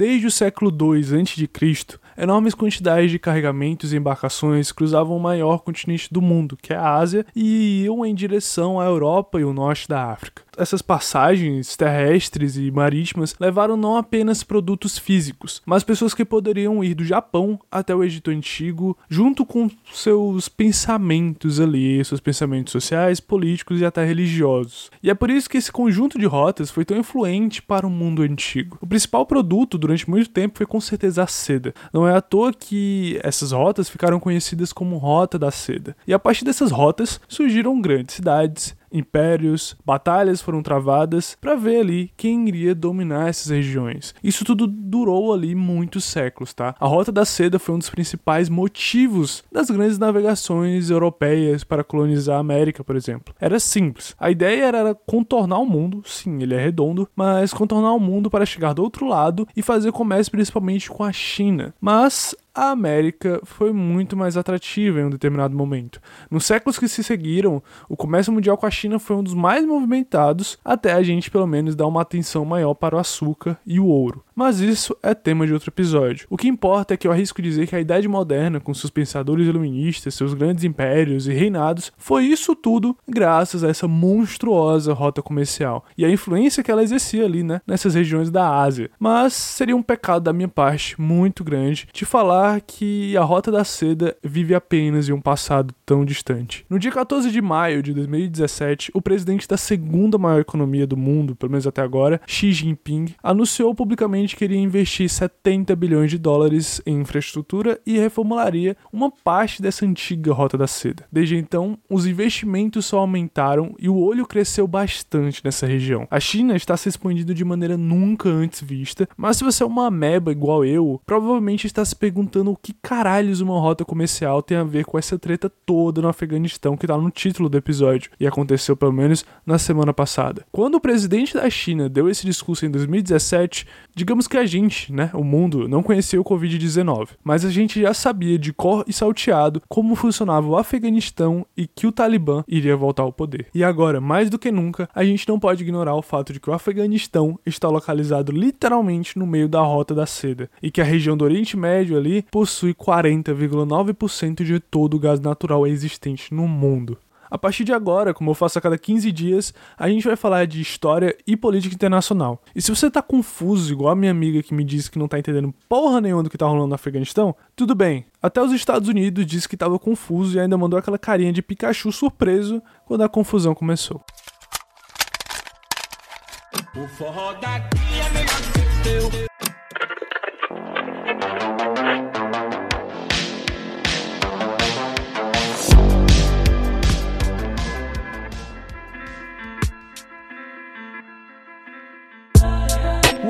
Desde o século II a.C., enormes quantidades de carregamentos e embarcações cruzavam o maior continente do mundo, que é a Ásia, e iam em direção à Europa e o norte da África essas passagens terrestres e marítimas levaram não apenas produtos físicos, mas pessoas que poderiam ir do Japão até o Egito Antigo, junto com seus pensamentos ali, seus pensamentos sociais, políticos e até religiosos. E é por isso que esse conjunto de rotas foi tão influente para o mundo antigo. O principal produto durante muito tempo foi com certeza a seda. Não é à toa que essas rotas ficaram conhecidas como Rota da Seda. E a partir dessas rotas surgiram grandes cidades, impérios, batalhas foram travadas para ver ali quem iria dominar essas regiões. Isso tudo durou ali muitos séculos, tá? A Rota da Seda foi um dos principais motivos das grandes navegações europeias para colonizar a América, por exemplo. Era simples. A ideia era contornar o mundo, sim, ele é redondo, mas contornar o mundo para chegar do outro lado e fazer comércio principalmente com a China. Mas a América foi muito mais atrativa em um determinado momento. Nos séculos que se seguiram, o comércio mundial com a China foi um dos mais movimentados, até a gente pelo menos dar uma atenção maior para o açúcar e o ouro. Mas isso é tema de outro episódio. O que importa é que eu arrisco dizer que a Idade Moderna, com seus pensadores iluministas, seus grandes impérios e reinados, foi isso tudo graças a essa monstruosa rota comercial e a influência que ela exercia ali, né, nessas regiões da Ásia. Mas seria um pecado da minha parte muito grande de falar que a Rota da Seda vive apenas em um passado tão distante. No dia 14 de maio de 2017, o presidente da segunda maior economia do mundo, pelo menos até agora, Xi Jinping, anunciou publicamente queria investir 70 bilhões de dólares em infraestrutura e reformularia uma parte dessa antiga Rota da Seda. Desde então, os investimentos só aumentaram e o olho cresceu bastante nessa região. A China está se expandindo de maneira nunca antes vista, mas se você é uma ameba igual eu, provavelmente está se perguntando o que caralhos uma rota comercial tem a ver com essa treta toda no Afeganistão que está no título do episódio e aconteceu pelo menos na semana passada. Quando o presidente da China deu esse discurso em 2017, digamos Digamos que a gente, né, o mundo, não conhecia o Covid-19, mas a gente já sabia de cor e salteado como funcionava o Afeganistão e que o Talibã iria voltar ao poder. E agora, mais do que nunca, a gente não pode ignorar o fato de que o Afeganistão está localizado literalmente no meio da Rota da Seda e que a região do Oriente Médio ali possui 40,9% de todo o gás natural existente no mundo. A partir de agora, como eu faço a cada 15 dias, a gente vai falar de história e política internacional. E se você tá confuso, igual a minha amiga que me disse que não tá entendendo porra nenhuma do que tá rolando no Afeganistão, tudo bem. Até os Estados Unidos disse que tava confuso e ainda mandou aquela carinha de Pikachu surpreso quando a confusão começou. O forró daqui é melhor que teu.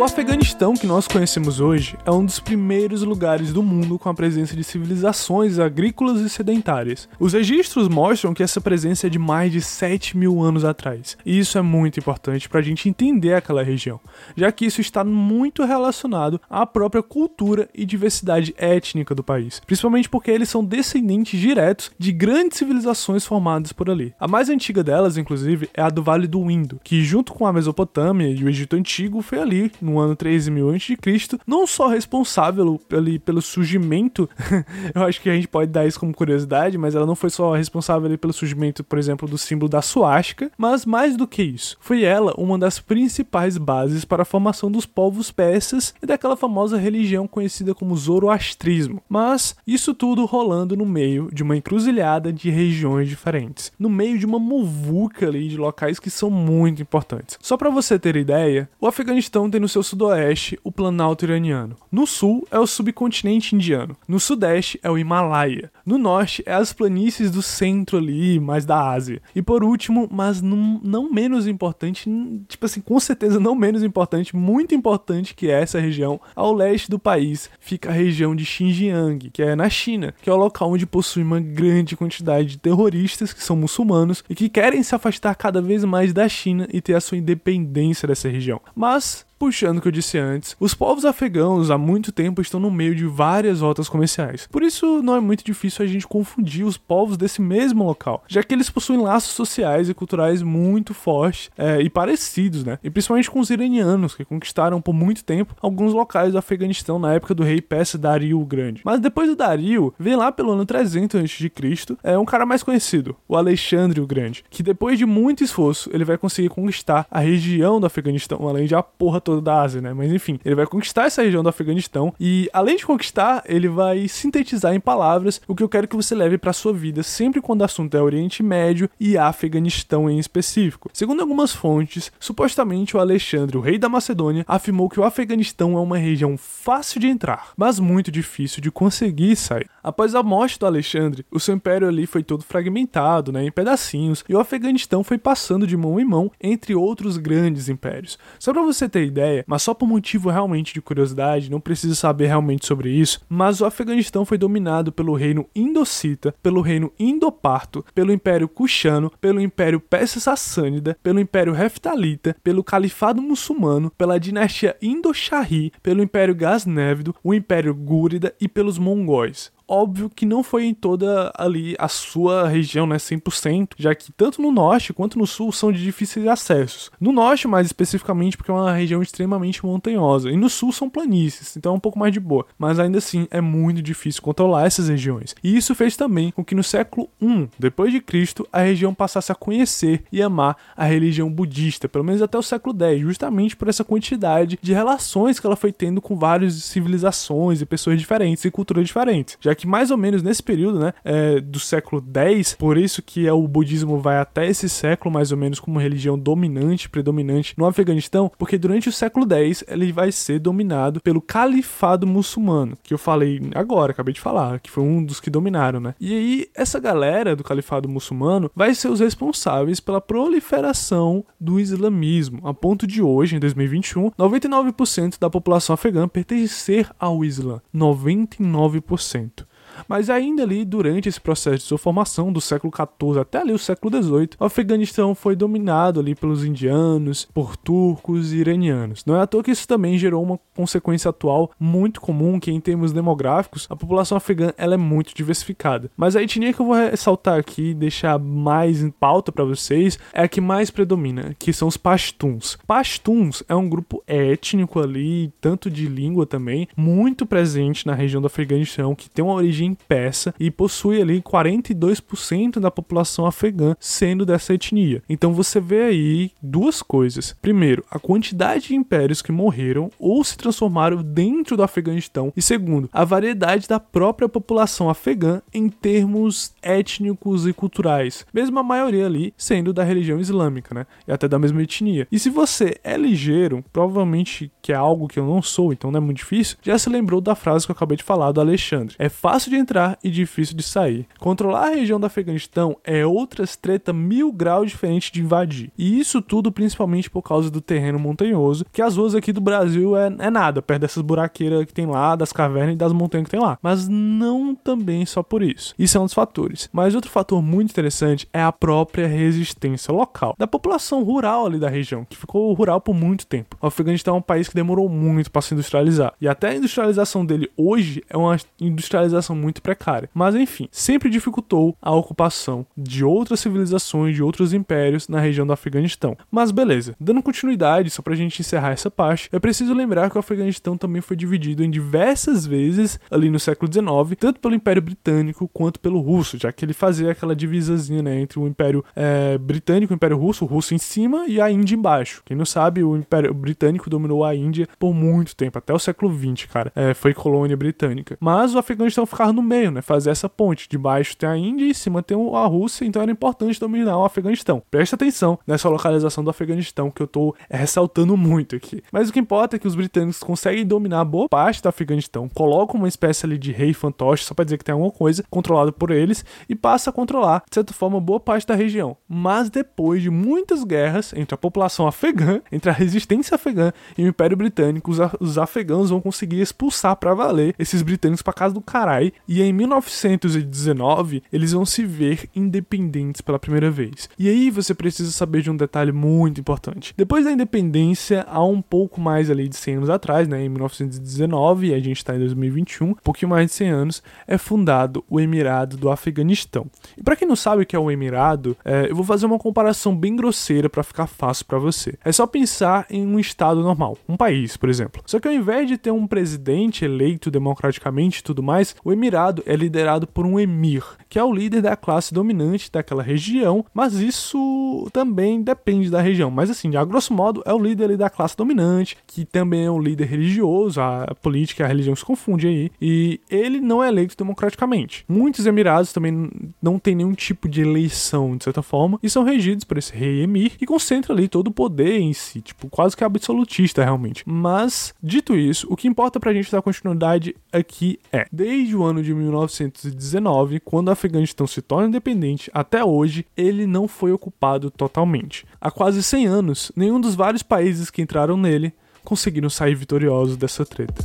O Afeganistão que nós conhecemos hoje é um dos primeiros lugares do mundo com a presença de civilizações agrícolas e sedentárias. Os registros mostram que essa presença é de mais de 7 mil anos atrás, e isso é muito importante para a gente entender aquela região, já que isso está muito relacionado à própria cultura e diversidade étnica do país, principalmente porque eles são descendentes diretos de grandes civilizações formadas por ali. A mais antiga delas, inclusive, é a do Vale do Indo, que junto com a Mesopotâmia e o Egito Antigo foi ali, no ano 3000 a.C., não só responsável pelo, pelo surgimento, eu acho que a gente pode dar isso como curiosidade, mas ela não foi só responsável pelo surgimento, por exemplo, do símbolo da suástica, mas mais do que isso, foi ela uma das principais bases para a formação dos povos persas e daquela famosa religião conhecida como zoroastrismo. Mas isso tudo rolando no meio de uma encruzilhada de regiões diferentes, no meio de uma muvuca ali de locais que são muito importantes. Só para você ter ideia, o Afeganistão tem no seu seu sudoeste o Planalto Iraniano. No sul é o subcontinente indiano. No sudeste é o Himalaia. No norte é as planícies do centro ali, mais da Ásia. E por último, mas não, não menos importante, tipo assim, com certeza não menos importante, muito importante que é essa região, ao leste do país fica a região de Xinjiang, que é na China, que é o local onde possui uma grande quantidade de terroristas que são muçulmanos e que querem se afastar cada vez mais da China e ter a sua independência dessa região. Mas Puxando o que eu disse antes, os povos afegãos há muito tempo estão no meio de várias rotas comerciais. Por isso, não é muito difícil a gente confundir os povos desse mesmo local, já que eles possuem laços sociais e culturais muito fortes é, e parecidos, né? E principalmente com os iranianos, que conquistaram por muito tempo alguns locais do Afeganistão na época do rei persa Dario o Grande. Mas depois do Dario, vem lá pelo ano 300 a.C., é um cara mais conhecido, o Alexandre o Grande, que depois de muito esforço, ele vai conseguir conquistar a região do Afeganistão, além de a porra toda da Ásia, né? Mas enfim, ele vai conquistar essa região do Afeganistão e além de conquistar, ele vai sintetizar em palavras o que eu quero que você leve para sua vida sempre quando o assunto é Oriente Médio e Afeganistão em específico. Segundo algumas fontes, supostamente o Alexandre, o rei da Macedônia, afirmou que o Afeganistão é uma região fácil de entrar, mas muito difícil de conseguir sair. Após a morte do Alexandre, o seu império ali foi todo fragmentado, né, em pedacinhos, e o Afeganistão foi passando de mão em mão entre outros grandes impérios. Só para você ter ideia, mas só por motivo realmente de curiosidade, não precisa saber realmente sobre isso, mas o Afeganistão foi dominado pelo reino Indocita, pelo reino Indoparto, pelo Império Kushano, pelo Império Persa-Sassânida, pelo Império Heftalita, pelo Califado Muçulmano, pela dinastia Indo-Shahri, pelo Império Gaznévido, o Império Gúrida e pelos mongóis óbvio que não foi em toda ali a sua região, né, 100%, já que tanto no norte quanto no sul são de difíceis acessos. No norte, mais especificamente, porque é uma região extremamente montanhosa, e no sul são planícies, então é um pouco mais de boa, mas ainda assim é muito difícil controlar essas regiões. E isso fez também com que no século I depois de Cristo a região passasse a conhecer e amar a religião budista, pelo menos até o século X, justamente por essa quantidade de relações que ela foi tendo com várias civilizações e pessoas diferentes e culturas diferentes, já que que mais ou menos nesse período, né, é, do século X, por isso que é, o budismo vai até esse século mais ou menos como religião dominante, predominante no Afeganistão, porque durante o século X ele vai ser dominado pelo califado muçulmano, que eu falei agora, acabei de falar, que foi um dos que dominaram, né? E aí essa galera do califado muçulmano vai ser os responsáveis pela proliferação do islamismo, a ponto de hoje, em 2021, 99% da população afegã pertencer ao Islã, 99%. Mas ainda ali, durante esse processo de sua formação, do século XIV até ali o século XVIII, o Afeganistão foi dominado ali pelos indianos, por turcos e iranianos. Não é à toa que isso também gerou uma consequência atual muito comum, que em termos demográficos, a população afegã ela é muito diversificada. Mas a etnia que eu vou ressaltar aqui, deixar mais em pauta para vocês, é a que mais predomina, que são os pashtuns. Pashtuns é um grupo étnico ali, tanto de língua também, muito presente na região do Afeganistão, que tem uma origem em peça e possui ali 42% da população afegã sendo dessa etnia. Então você vê aí duas coisas. Primeiro, a quantidade de impérios que morreram ou se transformaram dentro do Afeganistão. E segundo, a variedade da própria população afegã em termos étnicos e culturais. Mesmo a maioria ali sendo da religião islâmica, né? E até da mesma etnia. E se você é ligeiro, provavelmente que é algo que eu não sou, então não é muito difícil, já se lembrou da frase que eu acabei de falar do Alexandre. É fácil de entrar e difícil de sair. Controlar a região do Afeganistão é outra treta mil graus diferente de invadir. E isso tudo principalmente por causa do terreno montanhoso, que as ruas aqui do Brasil é, é nada, perto dessas buraqueiras que tem lá, das cavernas e das montanhas que tem lá. Mas não também só por isso. Isso é um dos fatores. Mas outro fator muito interessante é a própria resistência local, da população rural ali da região, que ficou rural por muito tempo. O Afeganistão é um país que demorou muito para se industrializar. E até a industrialização dele hoje é uma industrialização muito precária. Mas enfim, sempre dificultou a ocupação de outras civilizações, de outros impérios na região do Afeganistão. Mas beleza, dando continuidade, só pra gente encerrar essa parte, é preciso lembrar que o Afeganistão também foi dividido em diversas vezes ali no século XIX, tanto pelo Império Britânico quanto pelo Russo, já que ele fazia aquela divisazinha né, entre o Império é, Britânico o Império Russo, o Russo em cima e a Índia embaixo. Quem não sabe, o Império Britânico dominou a Índia por muito tempo, até o século XX, cara. É, foi colônia britânica. Mas o Afeganistão ficava no no meio, né? Fazer essa ponte. De baixo tem a Índia e em cima tem a Rússia, então era importante dominar o Afeganistão. Presta atenção nessa localização do Afeganistão que eu tô ressaltando muito aqui. Mas o que importa é que os britânicos conseguem dominar boa parte do Afeganistão, colocam uma espécie ali de rei fantoche, só para dizer que tem alguma coisa, controlado por eles, e passa a controlar, de certa forma, boa parte da região. Mas depois de muitas guerras entre a população afegã, entre a resistência afegã e o Império Britânico, os, afegãos vão conseguir expulsar para valer esses britânicos para casa do caralho E em 1919, eles vão se ver independentes pela primeira vez. E aí você precisa saber de um detalhe muito importante. Depois da independência, há um pouco mais ali de 100 anos atrás, né, em 1919, e a gente está em 2021, um pouquinho mais de 100 anos, é fundado o Emirado do Afeganistão. E para quem não sabe o que é o Emirado, é, eu vou fazer uma comparação bem grosseira para ficar fácil para você. É só pensar em um estado normal, um país, por exemplo. Só que ao invés de ter um presidente eleito democraticamente e tudo mais, o Emirado é liderado por um emir, que é o líder da classe dominante daquela região, mas isso também depende da região. Mas assim, a grosso modo, é o líder da classe dominante, que também é um líder religioso, a política e a religião se confundem aí, e ele não é eleito democraticamente. Muitos Emirados também não têm nenhum tipo de eleição, de certa forma, e são regidos por esse rei emir, que concentra ali todo o poder em si, tipo, quase que absolutista realmente. Mas, dito isso, o que importa pra gente dar continuidade aqui é, desde o ano de 1919, quando a Afeganistão se torna independente até hoje, ele não foi ocupado totalmente. Há quase 100 anos, nenhum dos vários países que entraram nele conseguiram sair vitoriosos dessa treta.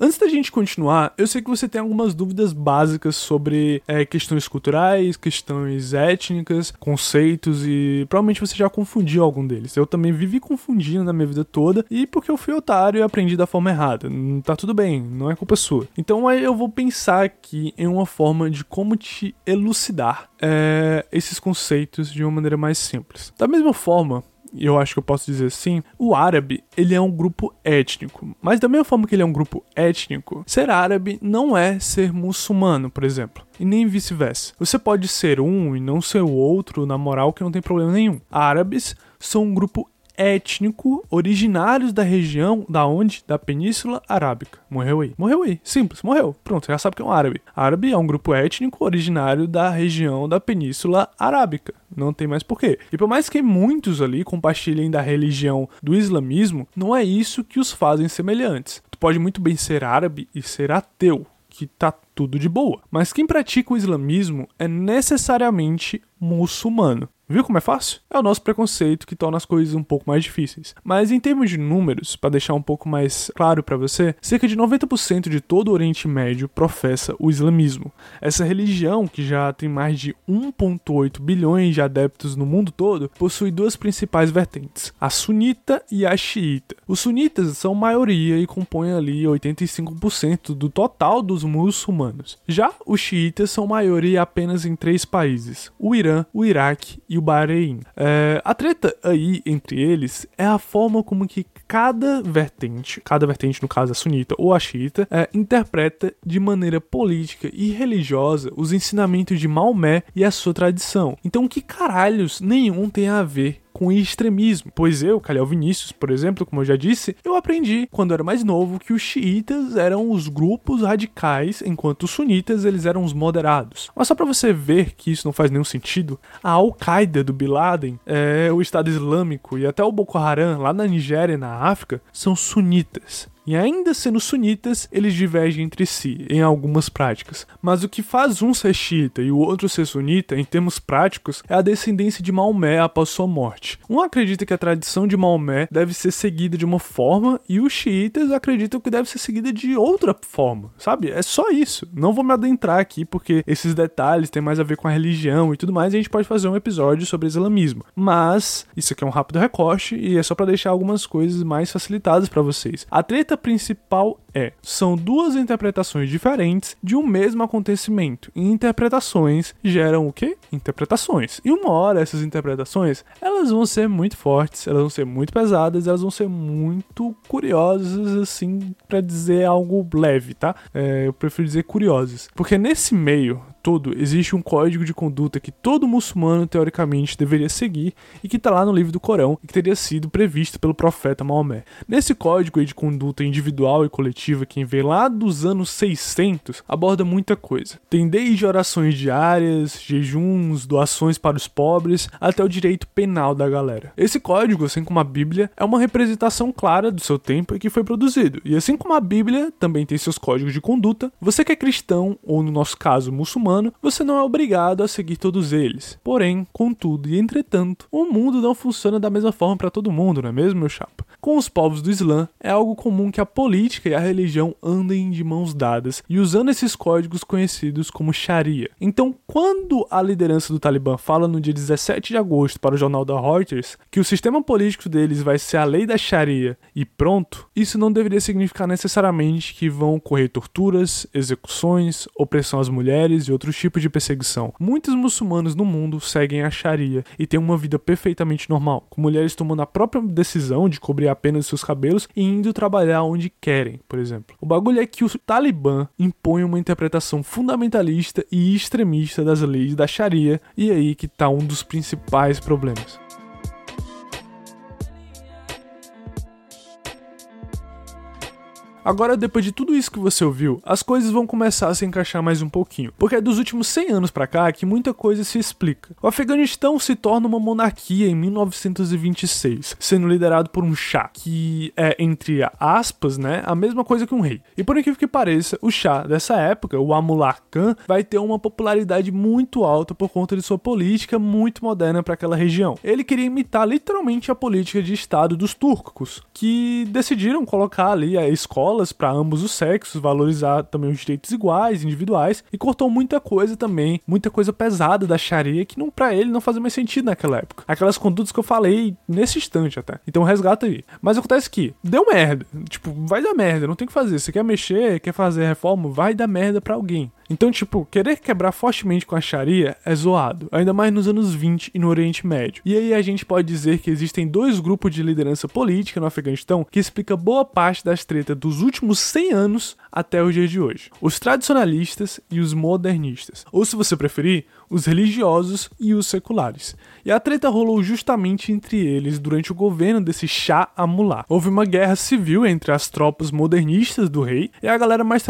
Antes da gente continuar, eu sei que você tem algumas dúvidas básicas sobre é, questões culturais, questões étnicas, conceitos e provavelmente você já confundiu algum deles. Eu também vivi confundindo na minha vida toda e porque eu fui otário e aprendi da forma errada. Tá tudo bem, não é culpa sua. Então eu vou pensar aqui em uma forma de como te elucidar é, esses conceitos de uma maneira mais simples. Da mesma forma, e eu acho que eu posso dizer assim, o árabe, ele é um grupo étnico. Mas da mesma forma que ele é um grupo étnico, ser árabe não é ser muçulmano, por exemplo. E nem vice-versa. Você pode ser um e não ser o outro, na moral, que não tem problema nenhum. Árabes são um grupo étnico originários da região da onde? Da Península Arábica. Morreu aí. Morreu aí. Simples, morreu. Pronto, já sabe que é um árabe. Árabe é um grupo étnico originário da região da Península Arábica. Não tem mais porquê. E por mais que muitos ali compartilhem da religião do islamismo, não é isso que os fazem semelhantes. Tu pode muito bem ser árabe e ser ateu, que tá tudo de boa. Mas quem pratica o islamismo é necessariamente muçulmano. Viu como é fácil? É o nosso preconceito que torna as coisas um pouco mais difíceis. Mas em termos de números, para deixar um pouco mais claro para você, cerca de 90% de todo o Oriente Médio professa o islamismo. Essa religião, que já tem mais de 1.8 bilhões de adeptos no mundo todo, possui duas principais vertentes: a sunita e a xiita. Os sunitas são maioria e compõem ali 85% do total dos muçulmanos. Já os xiitas são maioria apenas em três países: o Irã, o Iraque e o Bahrein. É, a treta aí entre eles é a forma como que cada vertente, cada vertente no caso a sunita ou a xiita, é, interpreta de maneira política e religiosa os ensinamentos de Maomé e a sua tradição. Então que caralhos nenhum tem a ver com extremismo. Pois eu, Calhau Vinícius, por exemplo, como eu já disse, eu aprendi quando era mais novo que os xiitas eram os grupos radicais, enquanto os sunitas eles eram os moderados. Mas só para você ver que isso não faz nenhum sentido, a Al-Qaeda do Bin Laden, é, o Estado Islâmico e até o Boko Haram lá na Nigéria e na África são sunitas. E ainda sendo sunitas, eles divergem entre si em algumas práticas. Mas o que faz um ser xiita e o outro ser sunita, em termos práticos, é a descendência de Maomé após sua morte. Um acredita que a tradição de Maomé deve ser seguida de uma forma e os xiitas acreditam que deve ser seguida de outra forma, sabe? É só isso. Não vou me adentrar aqui porque esses detalhes têm mais a ver com a religião e tudo mais, e a gente pode fazer um episódio sobre islamismo. Mas isso aqui é um rápido recorte e é só para deixar algumas coisas mais facilitadas para vocês. A treta principal é: são duas interpretações diferentes de um mesmo acontecimento. E interpretações geram o quê? Interpretações. E uma hora essas interpretações, elas vão ser muito fortes, elas vão ser muito pesadas, elas vão ser muito curiosas, assim, para dizer algo leve, tá? É, eu prefiro dizer curiosas. Porque nesse meio todo, existe um código de conduta que todo muçulmano teoricamente deveria seguir e que está lá no livro do Corão e que teria sido previsto pelo profeta Maomé. Nesse código de conduta individual e coletiva que vem lá dos anos 600 aborda muita coisa. Tem desde orações diárias, jejuns, doações para os pobres, até o direito penal da galera. Esse código, assim como a Bíblia, é uma representação clara do seu tempo e que foi produzido. E assim como a Bíblia também tem seus códigos de conduta, você que é cristão ou no nosso caso muçulmano humano, você não é obrigado a seguir todos eles. Porém, contudo e entretanto, o mundo não funciona da mesma forma para todo mundo, não é mesmo, meu chapa? Com os povos do Islã, é algo comum que a política e a religião andem de mãos dadas e usando esses códigos conhecidos como Sharia. Então, quando a liderança do Talibã fala no dia 17 de agosto para o jornal da Reuters que o sistema político deles vai ser a lei da Sharia e pronto, isso não deveria significar necessariamente que vão ocorrer torturas, execuções, opressão às mulheres e outros tipos de perseguição. Muitos muçulmanos no mundo seguem a Sharia e têm uma vida perfeitamente normal, com mulheres tomando a própria decisão de cobrir apenas seus cabelos e indo trabalhar onde querem, por exemplo. O bagulho é que o Talibã impõe uma interpretação fundamentalista e extremista das leis da Sharia, e é aí que está um dos principais problemas. Agora, depois de tudo isso que você ouviu, as coisas vão começar a se encaixar mais um pouquinho, porque é dos últimos 100 anos para cá que muita coisa se explica. O Afeganistão se torna uma monarquia em 1926, sendo liderado por um chá, que é, entre aspas, né, a mesma coisa que um rei. E por incrível que pareça, o chá dessa época, o Amullah Khan, vai ter uma popularidade muito alta por conta de sua política muito moderna para aquela região. Ele queria imitar literalmente a política de Estado dos turcos, que decidiram colocar ali a escola escolas para ambos os sexos, valorizar também os direitos iguais, individuais, e cortou muita coisa também, muita coisa pesada da Sharia que não para ele não fazia mais sentido naquela época. Aquelas condutas que eu falei nesse instante até. Então resgata aí. Mas acontece que deu merda. Tipo, vai dar merda, não tem o que fazer. Você quer mexer, quer fazer reforma, vai dar merda para alguém. Então, tipo, querer quebrar fortemente com a Sharia é zoado, ainda mais nos anos 20 e no Oriente Médio. E aí a gente pode dizer que existem dois grupos de liderança política no Afeganistão que explica boa parte das tretas dos últimos 100 anos até os dias de hoje: os tradicionalistas e os modernistas, ou se você preferir, os religiosos e os seculares. E a treta rolou justamente entre eles durante o governo desse Shah Amullah. Houve uma guerra civil entre as tropas modernistas do rei e a galera mais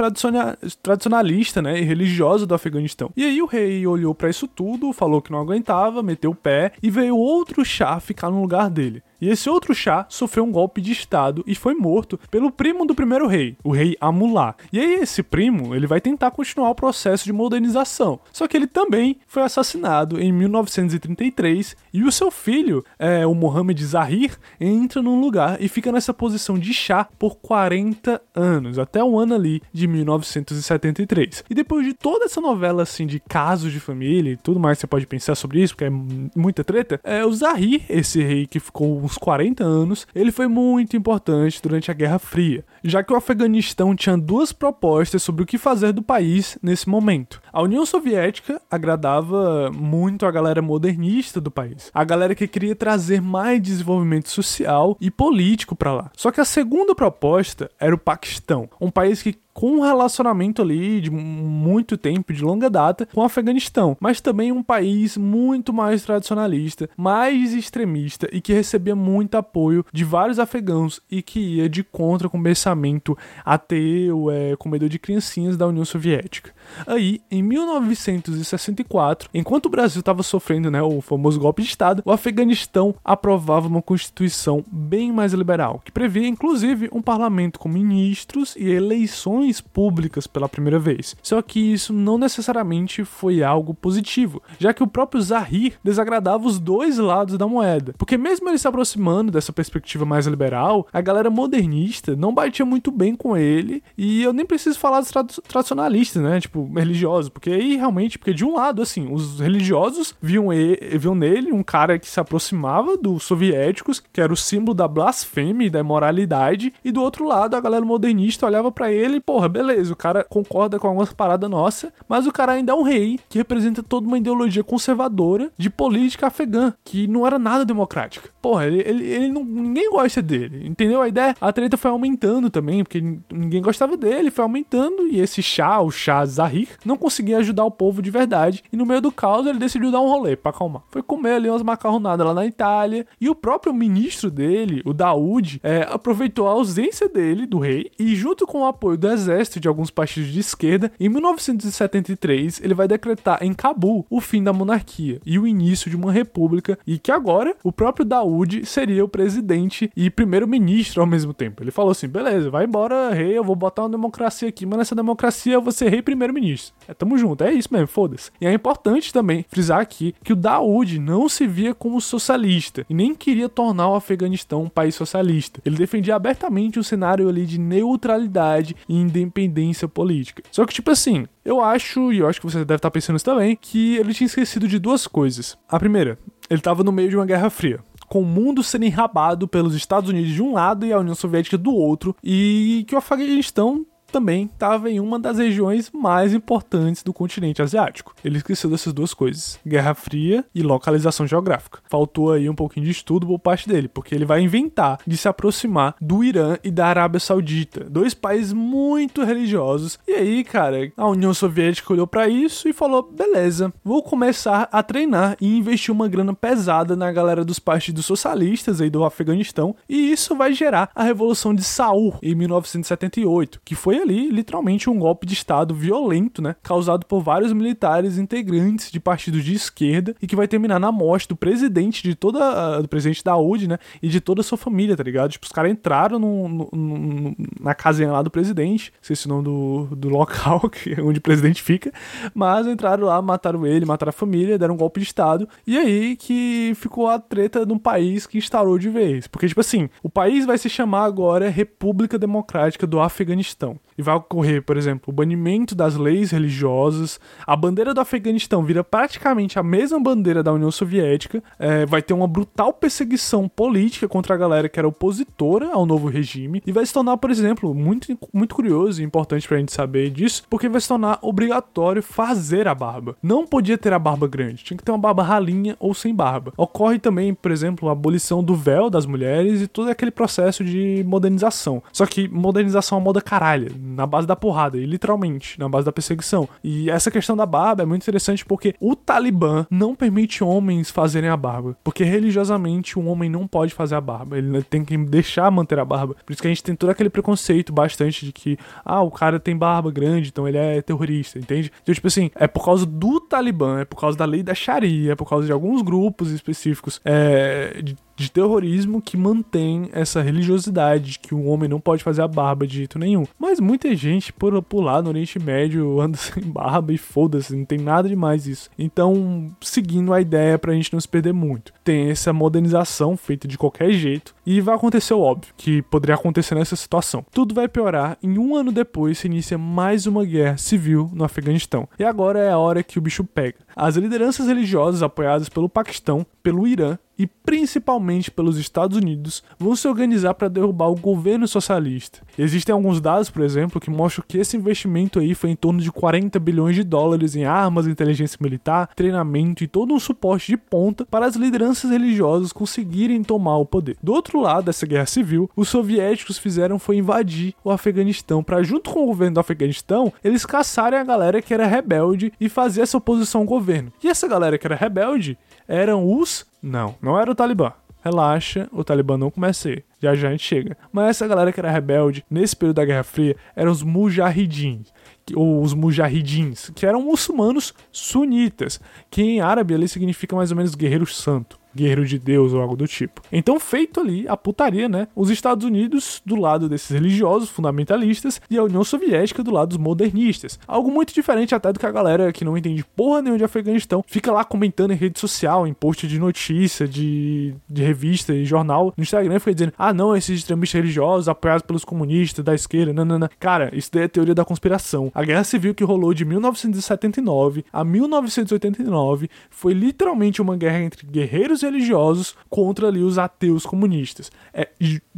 tradicionalista né, e religiosa do Afeganistão. E aí o rei olhou para isso tudo, falou que não aguentava, meteu o pé e veio outro Shah ficar no lugar dele. E esse outro chá sofreu um golpe de estado e foi morto pelo primo do primeiro rei, o rei Amulá. E aí esse primo, ele vai tentar continuar o processo de modernização. Só que ele também foi assassinado em 1933 e o seu filho, é, o Mohammed Zahir, entra num lugar e fica nessa posição de chá por 40 anos, até o ano ali de 1973. E depois de toda essa novela assim de casos de família e tudo mais você pode pensar sobre isso, porque é muita treta, é o Zahir, esse rei que ficou uns 40 anos, ele foi muito importante durante a Guerra Fria, já que o Afeganistão tinha duas propostas sobre o que fazer do país nesse momento. A União Soviética agradava muito a galera modernista do país, a galera que queria trazer mais desenvolvimento social e político para lá. Só que a segunda proposta era o Paquistão, um país que com um relacionamento ali de muito tempo, de longa data, com o Afeganistão, mas também um país muito mais tradicionalista, mais extremista e que recebia muito apoio de vários afegãos e que ia de contra com o pensamento ateu, é, comedor de criancinhas da União Soviética. Aí, em 1964, enquanto o Brasil estava sofrendo né, o famoso golpe de Estado, o Afeganistão aprovava uma constituição bem mais liberal, que previa inclusive um parlamento com ministros e eleições públicas pela primeira vez. Só que isso não necessariamente foi algo positivo, já que o próprio Zahir desagradava os dois lados da moeda. Porque mesmo ele se aproximando dessa perspectiva mais liberal, a galera modernista não batia muito bem com ele, e eu nem preciso falar dos tradicionalistas, né? Tipo, religiosos. Porque aí realmente, porque de um lado, assim, os religiosos viam, ele, viam nele um cara que se aproximava dos soviéticos, que era o símbolo da blasfêmia e da imoralidade, e do outro lado, a galera modernista olhava para ele porra, beleza, o cara concorda com algumas paradas nossas, mas o cara ainda é um rei que representa toda uma ideologia conservadora de política afegã, que não era nada democrática. Porra, ele, ele, ele não, ninguém gosta dele, entendeu? A ideia, a treta foi aumentando também, porque ninguém gostava dele, foi aumentando, e esse chá, o chá Zahir, não conseguia ajudar o povo de verdade. E no meio do caos ele decidiu dar um rolê pra acalmar. Foi comer ali umas macarronadas lá na Itália. E o próprio ministro dele, o Daoud, é, aproveitou a ausência dele, do rei, e junto com o apoio do exército de alguns partidos de esquerda, em 1973 ele vai decretar em Cabul o fim da monarquia e o início de uma república, e que agora o próprio Daoud seria o presidente e primeiro-ministro ao mesmo tempo. Ele falou assim: beleza, vai embora, rei, eu vou botar uma democracia aqui, mas nessa democracia eu vou ser rei primeiro-ministro. É, tamo junto, é isso mesmo, foda-se. E é importante também frisar aqui que o Daoud não se via como socialista e nem queria tornar o Afeganistão um país socialista. Ele defendia abertamente um cenário ali de neutralidade e independência política. Só que, tipo assim, eu acho, e eu acho que você deve estar pensando isso também, que ele tinha esquecido de duas coisas. A primeira, ele estava no meio de uma guerra fria com o mundo sendo enrabado pelos Estados Unidos de um lado e a União Soviética do outro, e que o Afeganistão também estava em uma das regiões mais importantes do continente asiático. Ele esqueceu dessas duas coisas: Guerra Fria e localização geográfica. Faltou aí um pouquinho de estudo por parte dele, porque ele vai inventar de se aproximar do Irã e da Arábia Saudita, dois países muito religiosos. E aí, cara, a União Soviética olhou para isso e falou: beleza, vou começar a treinar e investir uma grana pesada na galera dos partidos socialistas aí do Afeganistão, e isso vai gerar a Revolução de Saul em 1978, que foi ali literalmente um golpe de Estado violento, né? Causado por vários militares integrantes de partidos de esquerda e que vai terminar na morte do presidente de toda. do presidente da UD, né? E de toda a sua família, tá ligado? Tipo, os caras entraram no, no, no, na casinha lá do presidente, sei se o nome do, do local que, onde o presidente fica, mas entraram lá, mataram ele, mataram a família, deram um golpe de Estado. E aí que ficou a treta de um país que instaurou de vez. Porque, tipo assim, o país vai se chamar agora República Democrática do Afeganistão e vai ocorrer, por exemplo, o banimento das leis religiosas, a bandeira do Afeganistão vira praticamente a mesma bandeira da União Soviética, é, vai ter uma brutal perseguição política contra a galera que era opositora ao novo regime, e vai se tornar, por exemplo, muito, muito curioso e importante pra gente saber disso, porque vai se tornar obrigatório fazer a barba. Não podia ter a barba grande, tinha que ter uma barba ralinha ou sem barba. Ocorre também, por exemplo, a abolição do véu das mulheres e todo aquele processo de modernização. Só que modernização é moda caralho na base da porrada, e literalmente, na base da perseguição. E essa questão da barba é muito interessante porque o Talibã não permite homens fazerem a barba, porque religiosamente um homem não pode fazer a barba, ele tem que deixar manter a barba. Por isso que a gente tem todo aquele preconceito bastante de que, ah, o cara tem barba grande, então ele é terrorista, entende? Então, tipo assim, é por causa do Talibã, é por causa da lei da Sharia, é por causa de alguns grupos específicos é, de de terrorismo que mantém essa religiosidade de que o homem não pode fazer a barba de jeito nenhum. Mas muita gente por, por lá no Oriente Médio anda sem barba e foda-se, não tem nada demais isso. Então, seguindo a ideia pra gente não se perder muito. Tem essa modernização feita de qualquer jeito e vai acontecer o óbvio, que poderia acontecer nessa situação. Tudo vai piorar e um ano depois se inicia mais uma guerra civil no Afeganistão. E agora é a hora que o bicho pega. As lideranças religiosas apoiadas pelo Paquistão, pelo Irã e principalmente pelos Estados Unidos vão se organizar para derrubar o governo socialista. Existem alguns dados, por exemplo, que mostram que esse investimento aí foi em torno de 40 bilhões de dólares em armas, inteligência militar, treinamento e todo um suporte de ponta para as lideranças religiosas conseguirem tomar o poder. Do outro lado dessa guerra civil, os soviéticos fizeram foi invadir o Afeganistão para junto com o governo do Afeganistão, eles caçarem a galera que era rebelde e fazer essa oposição ao governo. E essa galera que era rebelde eram os não, não era o Talibã. Relaxa, o Talibã não começa aí. Já já a gente chega. Mas essa galera que era rebelde nesse período da Guerra Fria eram os mujahidins, ou os mujahidins, que eram muçulmanos sunitas, que em árabe ali significa mais ou menos guerreiro santo guerreiro de Deus ou algo do tipo. Então, feito ali a putaria, né? Os Estados Unidos do lado desses religiosos fundamentalistas e a União Soviética do lado dos modernistas. Algo muito diferente até do que a galera que não entende porra nenhuma de Afeganistão fica lá comentando em rede social, em post de notícia, de, de revista e jornal no Instagram, fica dizendo: ah, não, esses extremistas religiosos apoiados pelos comunistas da esquerda, não. Cara, isso daí é teoria da conspiração. A guerra civil que rolou de 1979 a 1989 foi literalmente uma guerra entre guerreiros religiosos contra ali os ateus comunistas. É,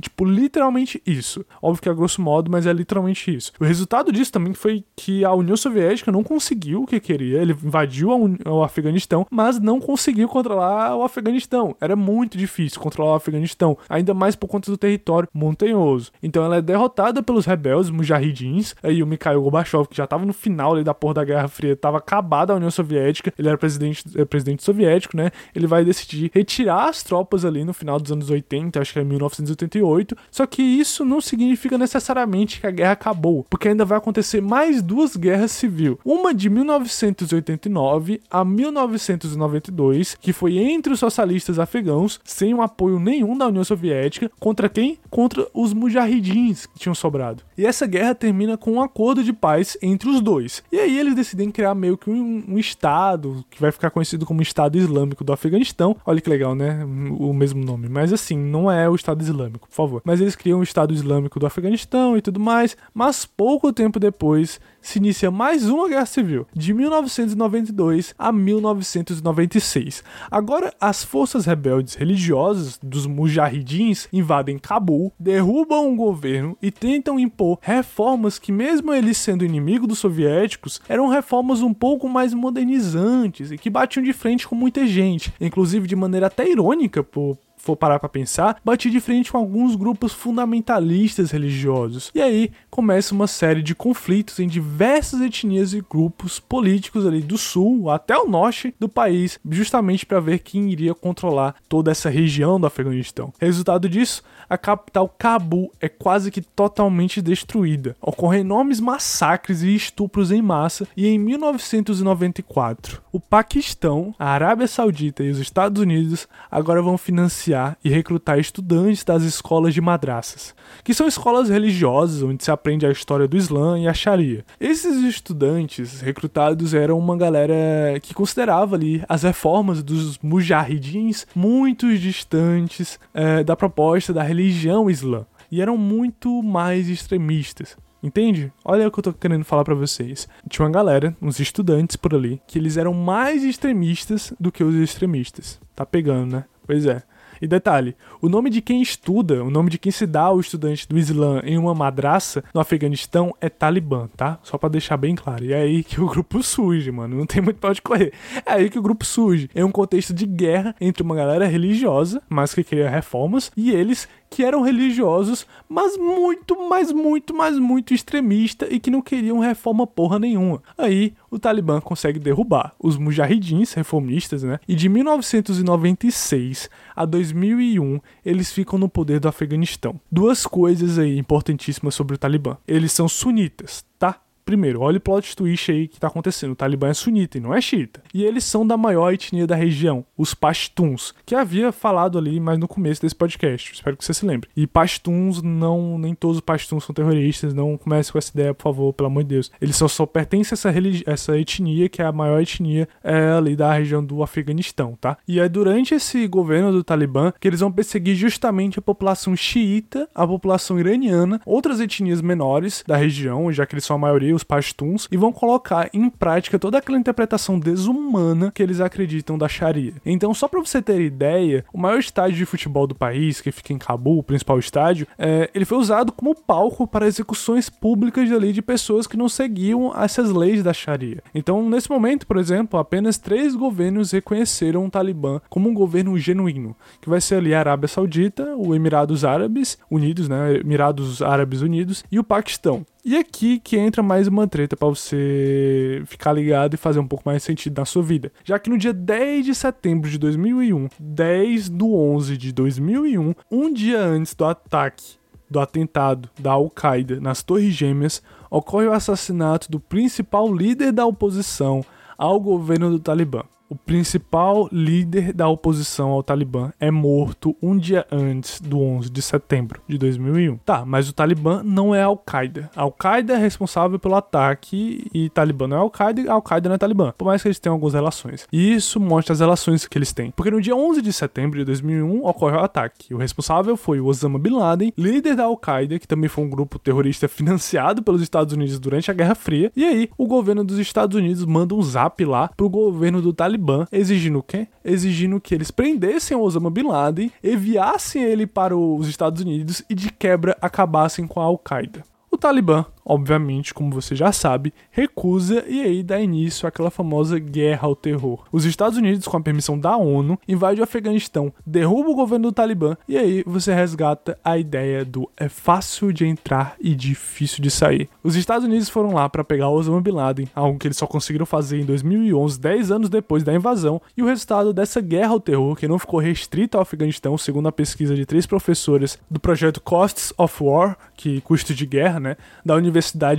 tipo, literalmente isso. Óbvio que é grosso modo, mas é literalmente isso. O resultado disso também foi que a União Soviética não conseguiu o que queria. Ele invadiu o Afeganistão, mas não conseguiu controlar o Afeganistão. Era muito difícil controlar o Afeganistão, ainda mais por conta do território montanhoso. Então ela é derrotada pelos rebeldes mujahidins, aí o Mikhail Gorbachev, que já estava no final ali da porra da Guerra Fria, estava acabada a União Soviética, ele era presidente, é, presidente soviético, né? Ele vai decidir retirar as tropas ali no final dos anos 80, acho que é 1988. Só que isso não significa necessariamente que a guerra acabou, porque ainda vai acontecer mais duas guerras civis. Uma de 1989 a 1992, que foi entre os socialistas afegãos, sem o apoio nenhum da União Soviética, contra quem? Contra os mujahidins que tinham sobrado. E essa guerra termina com um acordo de paz entre os dois. E aí eles decidem criar meio que um, um estado que vai ficar conhecido como Estado Islâmico do Afeganistão. Olha que legal, né? O mesmo nome. Mas assim, não é o Estado Islâmico, por favor. Mas eles criam o Estado Islâmico do Afeganistão e tudo mais. Mas pouco tempo depois se inicia mais uma guerra civil, de 1992 a 1996. Agora, as forças rebeldes religiosas dos mujahidins invadem Cabul, derrubam o governo e tentam impor reformas que, mesmo eles sendo inimigo dos soviéticos, eram reformas um pouco mais modernizantes e que batiam de frente com muita gente, inclusive de maneira até irônica por for parar para pensar, bati de frente com alguns grupos fundamentalistas religiosos. E aí começa uma série de conflitos em diversas etnias e grupos políticos ali do sul até o norte do país, justamente para ver quem iria controlar toda essa região do Afeganistão. Resultado disso, a capital Cabul é quase que totalmente destruída. Ocorrem enormes massacres e estupros em massa e em 1994, o Paquistão, a Arábia Saudita e os Estados Unidos agora vão financiar financiar e recrutar estudantes das escolas de madraças, que são escolas religiosas onde se aprende a história do Islã e a Sharia. Esses estudantes recrutados eram uma galera que considerava ali as reformas dos mujahidins muito distantes é, da proposta da religião islã e eram muito mais extremistas. Entende? Olha o que eu tô querendo falar para vocês. Tinha uma galera, uns estudantes por ali, que eles eram mais extremistas do que os extremistas. Tá pegando, né? Pois é. E detalhe, o nome de quem estuda, o nome de quem se dá ao estudante do Islã em uma madraça no Afeganistão é Talibã, tá? Só para deixar bem claro. E é aí que o grupo surge, mano. Não tem muito pra onde correr. É aí que o grupo surge. Em um contexto de guerra entre uma galera religiosa, mas que queria reformas, e eles que eram religiosos, mas muito, mas muito, mas muito extremista e que não queriam reforma porra nenhuma. Aí o Talibã consegue derrubar os mujahidins reformistas, né? E de 1996 a 2001 eles ficam no poder do Afeganistão. Duas coisas aí importantíssimas sobre o Talibã. Eles são sunitas, tá? Primeiro, olha o plot twist aí que tá acontecendo. O Talibã é sunita e não é xiita. E eles são da maior etnia da região, os Pashtuns, que havia falado ali mais no começo desse podcast. Espero que você se lembre. E Pashtuns, não, nem todos os Pashtuns são terroristas. Não comece com essa ideia, por favor, pelo amor de Deus. Eles só, só pertencem a essa, essa etnia, que é a maior etnia é, ali da região do Afeganistão, tá? E é durante esse governo do Talibã que eles vão perseguir justamente a população xiita, a população iraniana, outras etnias menores da região, já que eles são a maioria, os pashtuns, e vão colocar em prática toda aquela interpretação desumana que eles acreditam da Sharia. Então, só para você ter ideia, o maior estádio de futebol do país, que fica em Cabul, o principal estádio, é, ele foi usado como palco para execuções públicas ali de pessoas que não seguiam essas leis da Sharia. Então, nesse momento, por exemplo, apenas três governos reconheceram o Talibã como um governo genuíno, que vai ser ali a Arábia Saudita, o Emirados Árabes Unidos, né, Emirados Árabes Unidos e o Paquistão. E aqui que entra mais uma treta para você ficar ligado e fazer um pouco mais sentido na sua vida. Já que no dia 10 de setembro de 2001, 10 do 11 de 2001, um dia antes do ataque, do atentado da Al-Qaeda nas Torres Gêmeas, ocorre o assassinato do principal líder da oposição ao governo do Talibã o principal líder da oposição ao Talibã é morto um dia antes do 11 de setembro de 2001. Tá, mas o Talibã não é Al-Qaeda. Al-Qaeda é responsável pelo ataque e Talibã não é Al-Qaeda Al-Qaeda não é Talibã, por mais que eles tenham algumas relações. E isso mostra as relações que eles têm. Porque no dia 11 de setembro de 2001 ocorre o ataque. O responsável foi o Osama Bin Laden, líder da Al-Qaeda, que também foi um grupo terrorista financiado pelos Estados Unidos durante a Guerra Fria. E aí, o governo dos Estados Unidos manda um zap lá pro governo do Talibã Talibã, exigindo o quê? Exigindo que eles prendessem Osama Bin Laden, enviassem ele para os Estados Unidos e de quebra acabassem com a Al-Qaeda. O Talibã obviamente, como você já sabe, recusa e aí dá início àquela famosa guerra ao terror. Os Estados Unidos, com a permissão da ONU, invade o Afeganistão, derruba o governo do Talibã e aí você resgata a ideia do é fácil de entrar e difícil de sair. Os Estados Unidos foram lá para pegar Osama Bin Laden, algo que eles só conseguiram fazer em 2011, 10 anos depois da invasão, e o resultado dessa guerra ao terror, que não ficou restrita ao Afeganistão, segundo a pesquisa de três professores do projeto Costs of War, que custo de guerra, né, da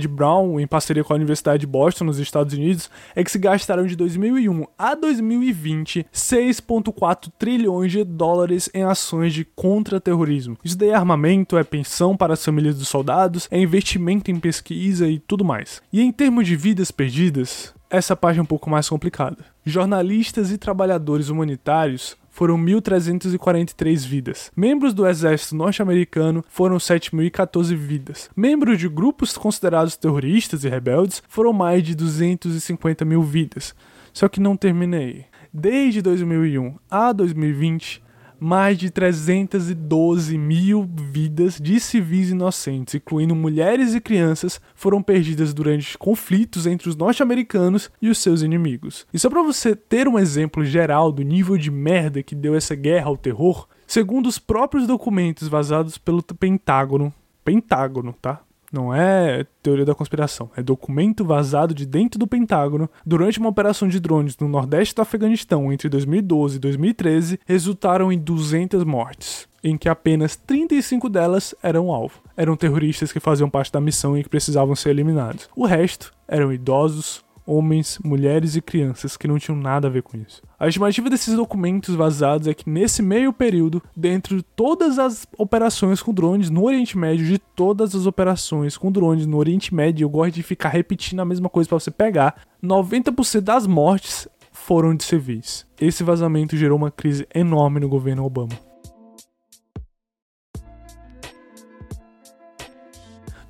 Brown, em parceria com a Universidade de Boston, nos Estados Unidos, é que se gastaram de 2001 a 2020 6,4 trilhões de dólares em ações de contra-terrorismo. Isso daí é armamento, é pensão para as famílias dos soldados, é investimento em pesquisa e tudo mais. E em termos de vidas perdidas, essa parte é um pouco mais complicada. Jornalistas e trabalhadores humanitários foram 1.343 vidas. Membros do exército norte-americano foram 7.014 vidas. Membros de grupos considerados terroristas e rebeldes foram mais de 250 mil vidas. Só que não terminei. Desde 2001 a 2020, mais de 312 mil vidas de civis inocentes, incluindo mulheres e crianças, foram perdidas durante conflitos entre os norte-americanos e os seus inimigos. E só para você ter um exemplo geral do nível de merda que deu essa guerra ao terror, segundo os próprios documentos vazados pelo Pentágono, Pentágono, tá? Não é teoria da conspiração, é documento vazado de dentro do Pentágono durante uma operação de drones no nordeste do Afeganistão entre 2012 e 2013, resultaram em 200 mortes, em que apenas 35 delas eram alvo. Eram terroristas que faziam parte da missão e que precisavam ser eliminados. O resto eram idosos, homens, mulheres e crianças que não tinham nada a ver com isso. A estimativa desses documentos vazados é que nesse meio período, dentro de todas as operações com drones no Oriente Médio, de todas as operações com drones no Oriente Médio, eu gosto de ficar repetindo a mesma coisa para você pegar, 90% das mortes foram de civis. Esse vazamento gerou uma crise enorme no governo Obama.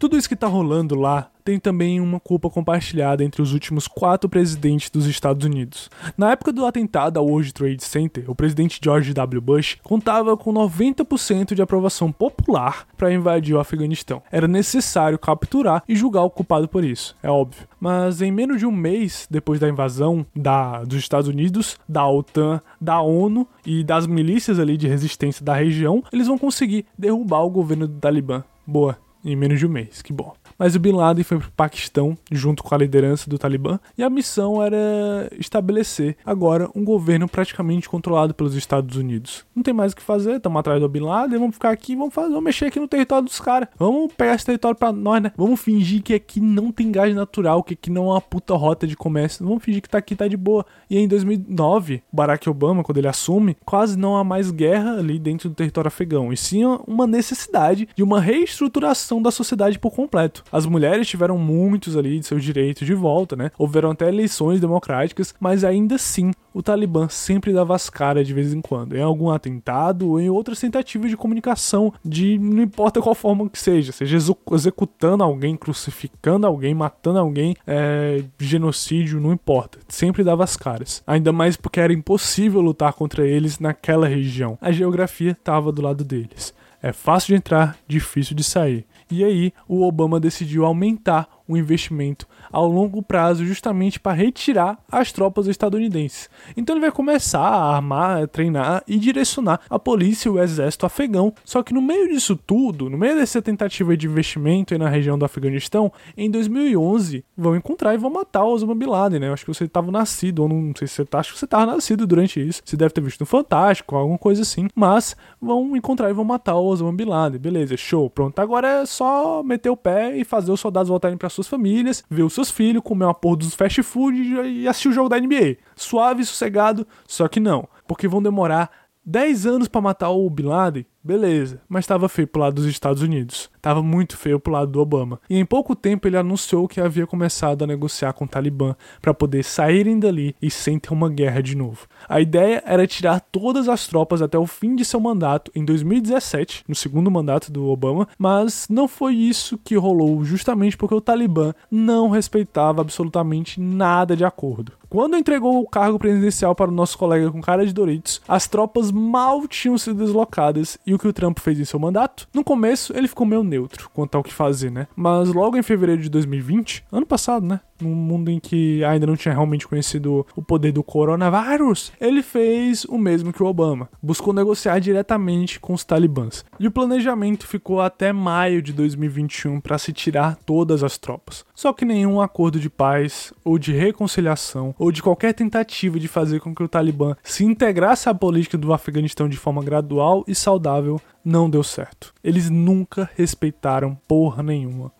Tudo isso que tá rolando lá tem também uma culpa compartilhada entre os últimos quatro presidentes dos Estados Unidos. Na época do atentado ao World Trade Center, o presidente George W. Bush contava com 90% de aprovação popular para invadir o Afeganistão. Era necessário capturar e julgar o culpado por isso, é óbvio. Mas em menos de um mês depois da invasão da, dos Estados Unidos, da OTAN, da ONU e das milícias ali de resistência da região, eles vão conseguir derrubar o governo do Talibã. Boa, em menos de um mês, que bom. Mas o Bin Laden foi para o Paquistão junto com a liderança do Talibã e a missão era estabelecer agora um governo praticamente controlado pelos Estados Unidos. Não tem mais o que fazer, estamos atrás do Bin Laden, vamos ficar aqui, vamos fazer, vamos mexer aqui no território dos caras. Vamos pegar esse território para nós, né? Vamos fingir que aqui não tem gás natural, que aqui não é uma puta rota de comércio. Vamos fingir que tá aqui tá de boa. E em 2009, Barack Obama, quando ele assume, quase não há mais guerra ali dentro do território afegão, e sim uma necessidade de uma reestruturação da sociedade por completo. As mulheres tiveram muitos ali de seus direitos de volta, né? Houveram até eleições democráticas, mas ainda assim o Talibã sempre dava as caras de vez em quando, em algum atentado ou em outras tentativas de comunicação, de não importa qual forma que seja, seja executando alguém, crucificando alguém, matando alguém, é, genocídio, não importa, sempre dava as caras. Ainda mais porque era impossível lutar contra eles naquela região. A geografia estava do lado deles. É fácil de entrar, difícil de sair. E aí, o Obama decidiu aumentar o investimento ao longo prazo justamente para retirar as tropas estadunidenses. Então ele vai começar a armar, a treinar e direcionar a polícia e o exército afegão. Só que no meio disso tudo, no meio dessa tentativa de investimento na região do Afeganistão, em 2011 vão encontrar e vão matar o Osama Bin Laden, né? Eu acho que você estava nascido, ou não sei se você tá, acho que você estava nascido durante isso. Você deve ter visto no Fantástico, alguma coisa assim. Mas vão encontrar e vão matar o Osama Bin Laden. Beleza, show. Pronto, agora é só meter o pé e fazer os soldados voltarem para suas famílias, ver os seus filhos, comer uma porra dos fast food e assistir o jogo da NBA. Suave e sossegado, só que não, porque vão demorar 10 anos para matar o Bin Laden, beleza, mas estava feio pro lado dos Estados Unidos. Tava muito feio pro lado do Obama. E em pouco tempo ele anunciou que havia começado a negociar com o Talibã para poder saírem dali e sem ter uma guerra de novo. A ideia era tirar todas as tropas até o fim de seu mandato em 2017, no segundo mandato do Obama, mas não foi isso que rolou, justamente porque o Talibã não respeitava absolutamente nada de acordo. Quando entregou o cargo presidencial para o nosso colega com cara de Doritos, as tropas mal tinham sido deslocadas e o que o Trump fez em seu mandato. No começo, ele ficou meio neutro quanto ao que fazer, né? Mas logo em fevereiro de 2020, ano passado, né? Num mundo em que ainda não tinha realmente conhecido o poder do coronavírus, ele fez o mesmo que o Obama. Buscou negociar diretamente com os talibãs. E o planejamento ficou até maio de 2021 para se tirar todas as tropas. Só que nenhum acordo de paz, ou de reconciliação, ou de qualquer tentativa de fazer com que o Talibã se integrasse à política do Afeganistão de forma gradual e saudável não deu certo. Eles nunca respeitaram porra nenhuma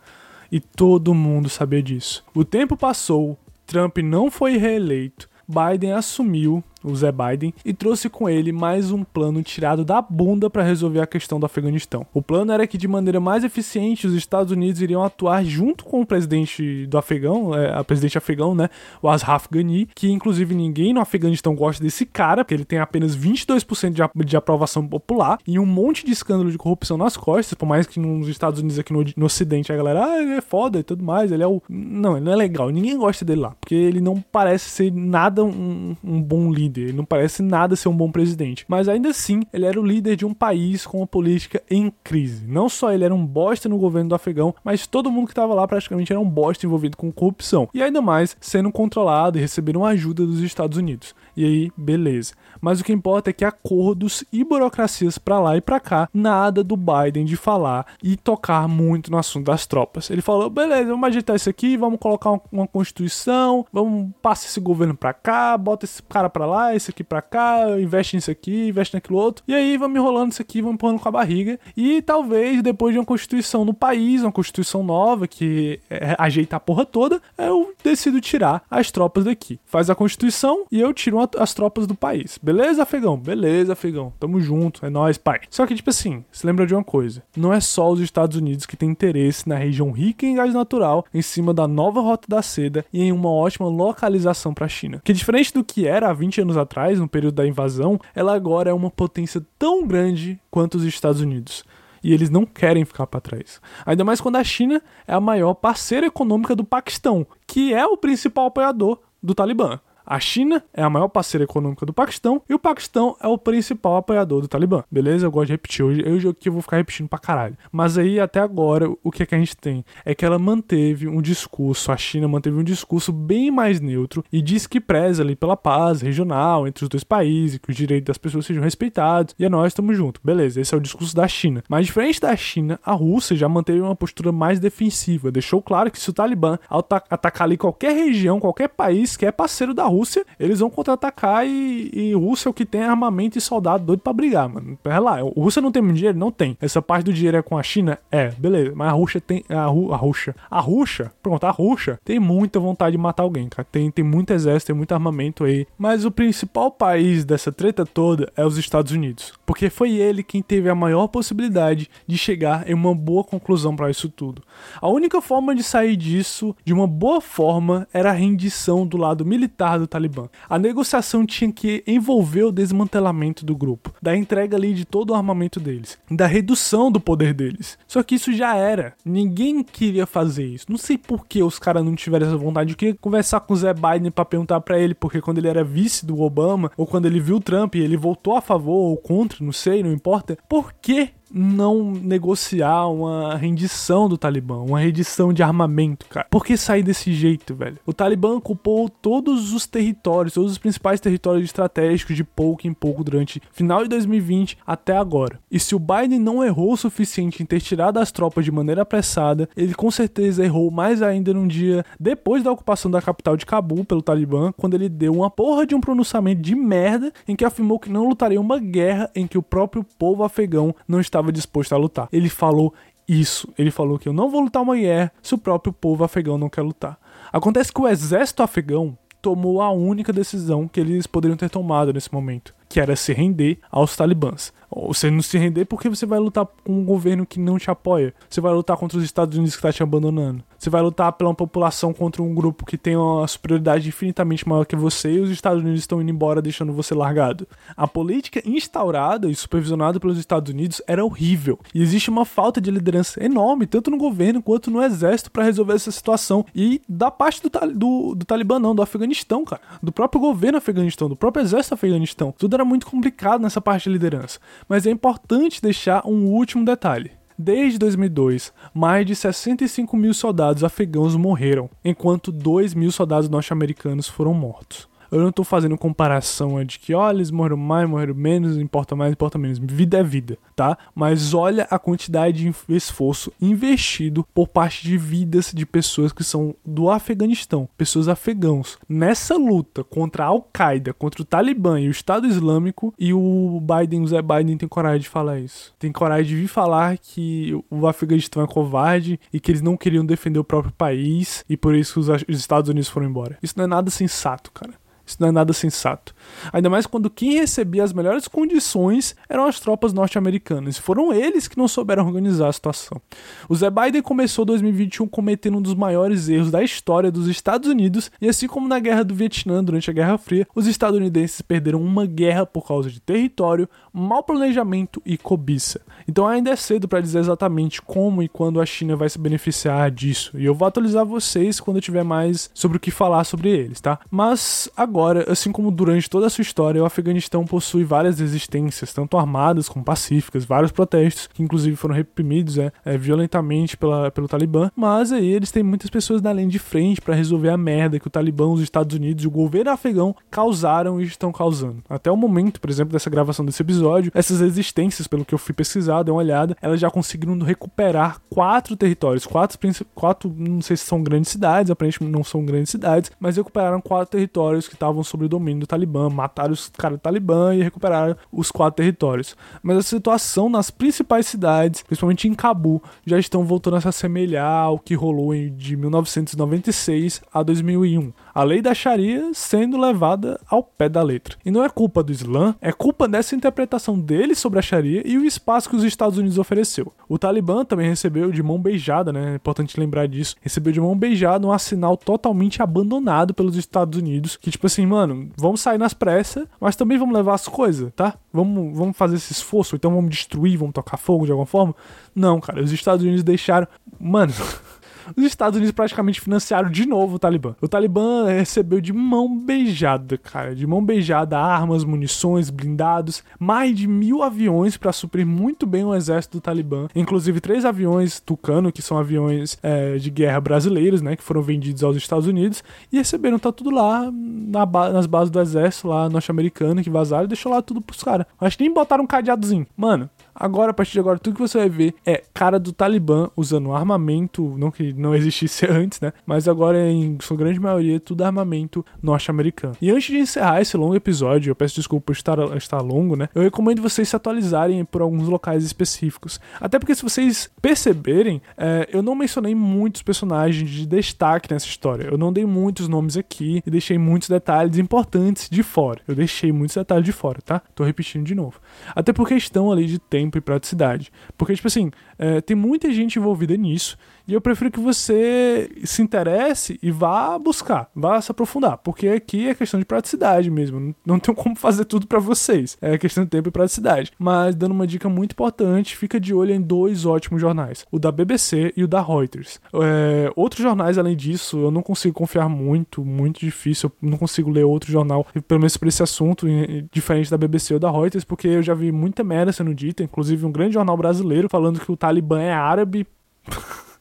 e todo mundo sabia disso. O tempo passou, Trump não foi reeleito, Biden assumiu o Zé Biden, e trouxe com ele mais um plano tirado da bunda para resolver a questão do Afeganistão. O plano era que, de maneira mais eficiente, os Estados Unidos iriam atuar junto com o presidente do Afegão, é, a presidente afegão, né, o Ashraf Ghani, que inclusive ninguém no Afeganistão gosta desse cara, porque ele tem apenas 22% de, de aprovação popular e um monte de escândalo de corrupção nas costas, por mais que nos Estados Unidos aqui no, no Ocidente a galera, ah, ele é foda e tudo mais, ele é o... Não, ele não é legal, ninguém gosta dele lá, porque ele não parece ser nada um, um bom líder ele não parece nada ser um bom presidente. Mas ainda assim, ele era o líder de um país com uma política em crise. Não só ele era um bosta no governo do Afegão, mas todo mundo que estava lá praticamente era um bosta envolvido com corrupção. E ainda mais sendo controlado e recebendo ajuda dos Estados Unidos. E aí, beleza. Mas o que importa é que acordos e burocracias para lá e para cá, nada do Biden de falar e tocar muito no assunto das tropas. Ele falou: beleza, vamos agitar isso aqui, vamos colocar uma, uma constituição, vamos passar esse governo para cá, bota esse cara para lá, esse aqui para cá, investe nisso aqui, investe naquilo outro. E aí vamos enrolando isso aqui, vamos empurrando com a barriga. E talvez depois de uma constituição no país, uma constituição nova que é, ajeita a porra toda, eu decido tirar as tropas daqui. Faz a constituição e eu tiro as tropas do país. Beleza, afegão? Beleza, afegão. Tamo junto, é nós, pai. Só que, tipo assim, se lembra de uma coisa: não é só os Estados Unidos que têm interesse na região rica em gás natural, em cima da nova rota da seda e em uma ótima localização para China. Que diferente do que era há 20 anos atrás, no período da invasão, ela agora é uma potência tão grande quanto os Estados Unidos e eles não querem ficar para trás. Ainda mais quando a China é a maior parceira econômica do Paquistão, que é o principal apoiador do Talibã. A China é a maior parceira econômica do Paquistão e o Paquistão é o principal apoiador do Talibã. Beleza? Eu gosto de repetir. Hoje, hoje aqui eu vou ficar repetindo pra caralho. Mas aí, até agora, o que, é que a gente tem? É que ela manteve um discurso, a China manteve um discurso bem mais neutro e diz que preza ali pela paz regional entre os dois países, que os direitos das pessoas sejam respeitados e nós estamos juntos. Beleza, esse é o discurso da China. Mas diferente da China, a Rússia já manteve uma postura mais defensiva. Deixou claro que se o Talibã atacar ali qualquer região, qualquer país que é parceiro da Rússia, eles vão contra-atacar e, e Rússia é o que tem armamento e soldado doido pra brigar, mano. Pera lá, Rússia não tem muito dinheiro? Não tem. Essa parte do dinheiro é com a China? É, beleza. Mas a Rússia tem. A, Ru, a Rússia. A Rússia, pronto, a Rússia tem muita vontade de matar alguém, cara. Tem, tem muito exército, tem muito armamento aí. Mas o principal país dessa treta toda é os Estados Unidos. Porque foi ele quem teve a maior possibilidade de chegar em uma boa conclusão para isso tudo. A única forma de sair disso de uma boa forma era a rendição do lado militar do Talibã. A negociação tinha que envolver o desmantelamento do grupo, da entrega ali de todo o armamento deles, da redução do poder deles. Só que isso já era. Ninguém queria fazer isso. Não sei por que os caras não tiveram essa vontade. Eu queria conversar com o Zé Biden para perguntar para ele, porque quando ele era vice do Obama, ou quando ele viu o Trump e ele votou a favor ou contra, não sei, não importa. Por que não negociar uma rendição do Talibã, uma rendição de armamento, cara. Por que sair desse jeito, velho? O Talibã ocupou todos os territórios, todos os principais territórios estratégicos de pouco em pouco durante final de 2020 até agora. E se o Biden não errou o suficiente em ter tirado as tropas de maneira apressada, ele com certeza errou mais ainda num dia depois da ocupação da capital de Cabul pelo Talibã, quando ele deu uma porra de um pronunciamento de merda em que afirmou que não lutaria uma guerra em que o próprio povo afegão não estava estava disposto a lutar. Ele falou isso. Ele falou que eu não vou lutar uma guerra se o próprio povo afegão não quer lutar. Acontece que o exército afegão tomou a única decisão que eles poderiam ter tomado nesse momento, que era se render aos talibãs. Você não se render porque você vai lutar com um governo que não te apoia. Você vai lutar contra os Estados Unidos que está te abandonando. Você vai lutar pela população contra um grupo que tem uma superioridade infinitamente maior que você e os Estados Unidos estão indo embora deixando você largado. A política instaurada e supervisionada pelos Estados Unidos era horrível. E existe uma falta de liderança enorme, tanto no governo quanto no exército, para resolver essa situação. E da parte do, do, do Talibã, não, do Afeganistão, cara. Do próprio governo Afeganistão, do próprio exército Afeganistão. Tudo era muito complicado nessa parte de liderança. Mas é importante deixar um último detalhe. Desde 2002, mais de 65 mil soldados afegãos morreram, enquanto 2 mil soldados norte-americanos foram mortos. Eu não tô fazendo comparação de que, olha, eles morreram mais, morreram menos, importa mais, importa menos. Vida é vida, tá? Mas olha a quantidade de esforço investido por parte de vidas de pessoas que são do Afeganistão, pessoas afegãos. Nessa luta contra a Al-Qaeda, contra o Talibã e o Estado Islâmico, e o Biden, o Zé Biden tem coragem de falar isso. Tem coragem de vir falar que o Afeganistão é covarde e que eles não queriam defender o próprio país e por isso os Estados Unidos foram embora. Isso não é nada sensato, cara. Isso não é nada sensato. Ainda mais quando quem recebia as melhores condições eram as tropas norte-americanas. Foram eles que não souberam organizar a situação. O Zé Biden começou 2021 cometendo um dos maiores erros da história dos Estados Unidos, e assim como na Guerra do Vietnã durante a Guerra Fria, os estadunidenses perderam uma guerra por causa de território, mau planejamento e cobiça. Então ainda é cedo para dizer exatamente como e quando a China vai se beneficiar disso. E eu vou atualizar vocês quando eu tiver mais sobre o que falar sobre eles, tá? Mas agora Agora, assim como durante toda a sua história, o Afeganistão possui várias resistências, tanto armadas como pacíficas, vários protestos, que inclusive foram reprimidos é, é, violentamente pela, pelo Talibã, mas aí eles têm muitas pessoas na linha de frente para resolver a merda que o Talibã, os Estados Unidos e o governo afegão causaram e estão causando. Até o momento, por exemplo, dessa gravação desse episódio, essas resistências, pelo que eu fui pesquisar, dei uma olhada, elas já conseguiram recuperar quatro territórios, quatro, quatro não sei se são grandes cidades, aparentemente não são grandes cidades, mas recuperaram quatro territórios que estavam sob o domínio do Talibã, mataram os caras do Talibã e recuperaram os quatro territórios. Mas a situação nas principais cidades, principalmente em Cabu, já estão voltando a se assemelhar ao que rolou de 1996 a 2001. A lei da Sharia sendo levada ao pé da letra. E não é culpa do Islã, é culpa dessa interpretação dele sobre a Sharia e o espaço que os Estados Unidos ofereceu. O Talibã também recebeu de mão beijada, né? É importante lembrar disso. Recebeu de mão beijada um assinal totalmente abandonado pelos Estados Unidos, que tipo assim, mano, vamos sair nas pressas, mas também vamos levar as coisas, tá? Vamos, vamos fazer esse esforço, então vamos destruir, vamos tocar fogo de alguma forma? Não, cara, os Estados Unidos deixaram. Mano. os Estados Unidos praticamente financiaram de novo o Talibã. O Talibã recebeu de mão beijada, cara, de mão beijada armas, munições, blindados, mais de mil aviões para suprir muito bem o exército do Talibã, inclusive três aviões Tucano, que são aviões é, de guerra brasileiros, né, que foram vendidos aos Estados Unidos, e receberam, tá tudo lá na ba nas bases do exército lá norte-americano que vazaram e deixou lá tudo pros caras. Acho que nem botaram um cadeadozinho. Mano, Agora, a partir de agora, tudo que você vai ver é cara do Talibã usando armamento, não que não existisse antes, né? Mas agora, em sua grande maioria, tudo armamento norte-americano. E antes de encerrar esse longo episódio, eu peço desculpa por estar, estar longo, né? Eu recomendo vocês se atualizarem por alguns locais específicos. Até porque, se vocês perceberem, é, eu não mencionei muitos personagens de destaque nessa história. Eu não dei muitos nomes aqui e deixei muitos detalhes importantes de fora. Eu deixei muitos detalhes de fora, tá? Tô repetindo de novo. Até por questão ali de tempo tempo e praticidade. Porque, tipo assim, é, tem muita gente envolvida nisso e eu prefiro que você se interesse e vá buscar, vá se aprofundar, porque aqui é questão de praticidade mesmo. Não tem como fazer tudo para vocês. É questão de tempo e praticidade. Mas dando uma dica muito importante, fica de olho em dois ótimos jornais: o da BBC e o da Reuters. É, outros jornais, além disso, eu não consigo confiar muito, muito difícil. Eu não consigo ler outro jornal, pelo menos por esse assunto, diferente da BBC ou da Reuters, porque eu já vi muita merda sendo dita, inclusive um grande jornal brasileiro falando que o Talibã é árabe.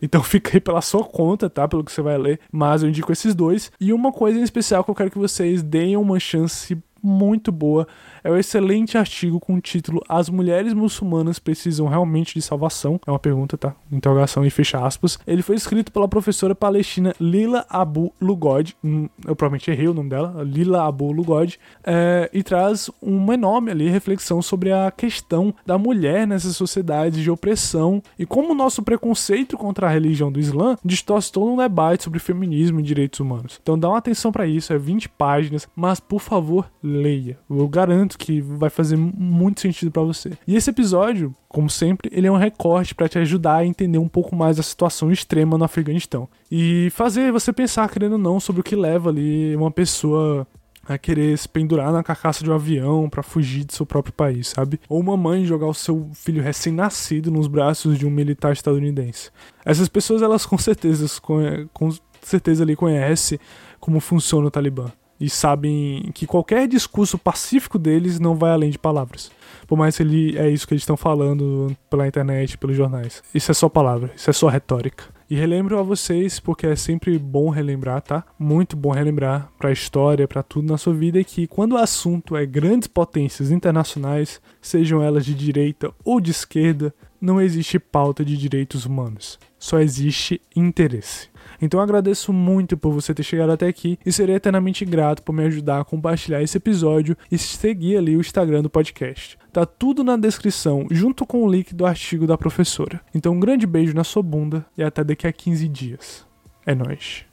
Então fica aí pela sua conta, tá? Pelo que você vai ler. Mas eu indico esses dois. E uma coisa em especial que eu quero que vocês deem uma chance muito boa. É um excelente artigo com o título As mulheres muçulmanas precisam realmente de salvação? É uma pergunta, tá? Interrogação e fecha aspas. Ele foi escrito pela professora palestina Lila Abu Lugod. Hum, eu provavelmente errei o nome dela, Lila Abu Lugod. É, e traz uma enorme ali reflexão sobre a questão da mulher nessas sociedades de opressão e como o nosso preconceito contra a religião do Islã distorce todo um debate sobre feminismo e direitos humanos. Então dá uma atenção para isso, é 20 páginas, mas por favor, leia. Eu garanto que vai fazer muito sentido para você. E esse episódio, como sempre, ele é um recorte para te ajudar a entender um pouco mais a situação extrema no Afeganistão e fazer você pensar, querendo ou não, sobre o que leva ali uma pessoa a querer se pendurar na carcaça de um avião para fugir do seu próprio país, sabe? Ou uma mãe jogar o seu filho recém-nascido nos braços de um militar estadunidense. Essas pessoas, elas com certeza, com certeza ali conhecem como funciona o Talibã. E sabem que qualquer discurso pacífico deles não vai além de palavras. Por mais que ele é isso que eles estão falando pela internet, pelos jornais. Isso é só palavra, isso é só retórica. E relembro a vocês, porque é sempre bom relembrar, tá? Muito bom relembrar pra história, para tudo na sua vida, que quando o assunto é grandes potências internacionais, sejam elas de direita ou de esquerda, não existe pauta de direitos humanos. Só existe interesse. Então agradeço muito por você ter chegado até aqui e serei eternamente grato por me ajudar a compartilhar esse episódio e seguir ali o Instagram do podcast. Tá tudo na descrição, junto com o link do artigo da professora. Então um grande beijo na sua bunda e até daqui a 15 dias. É nóis.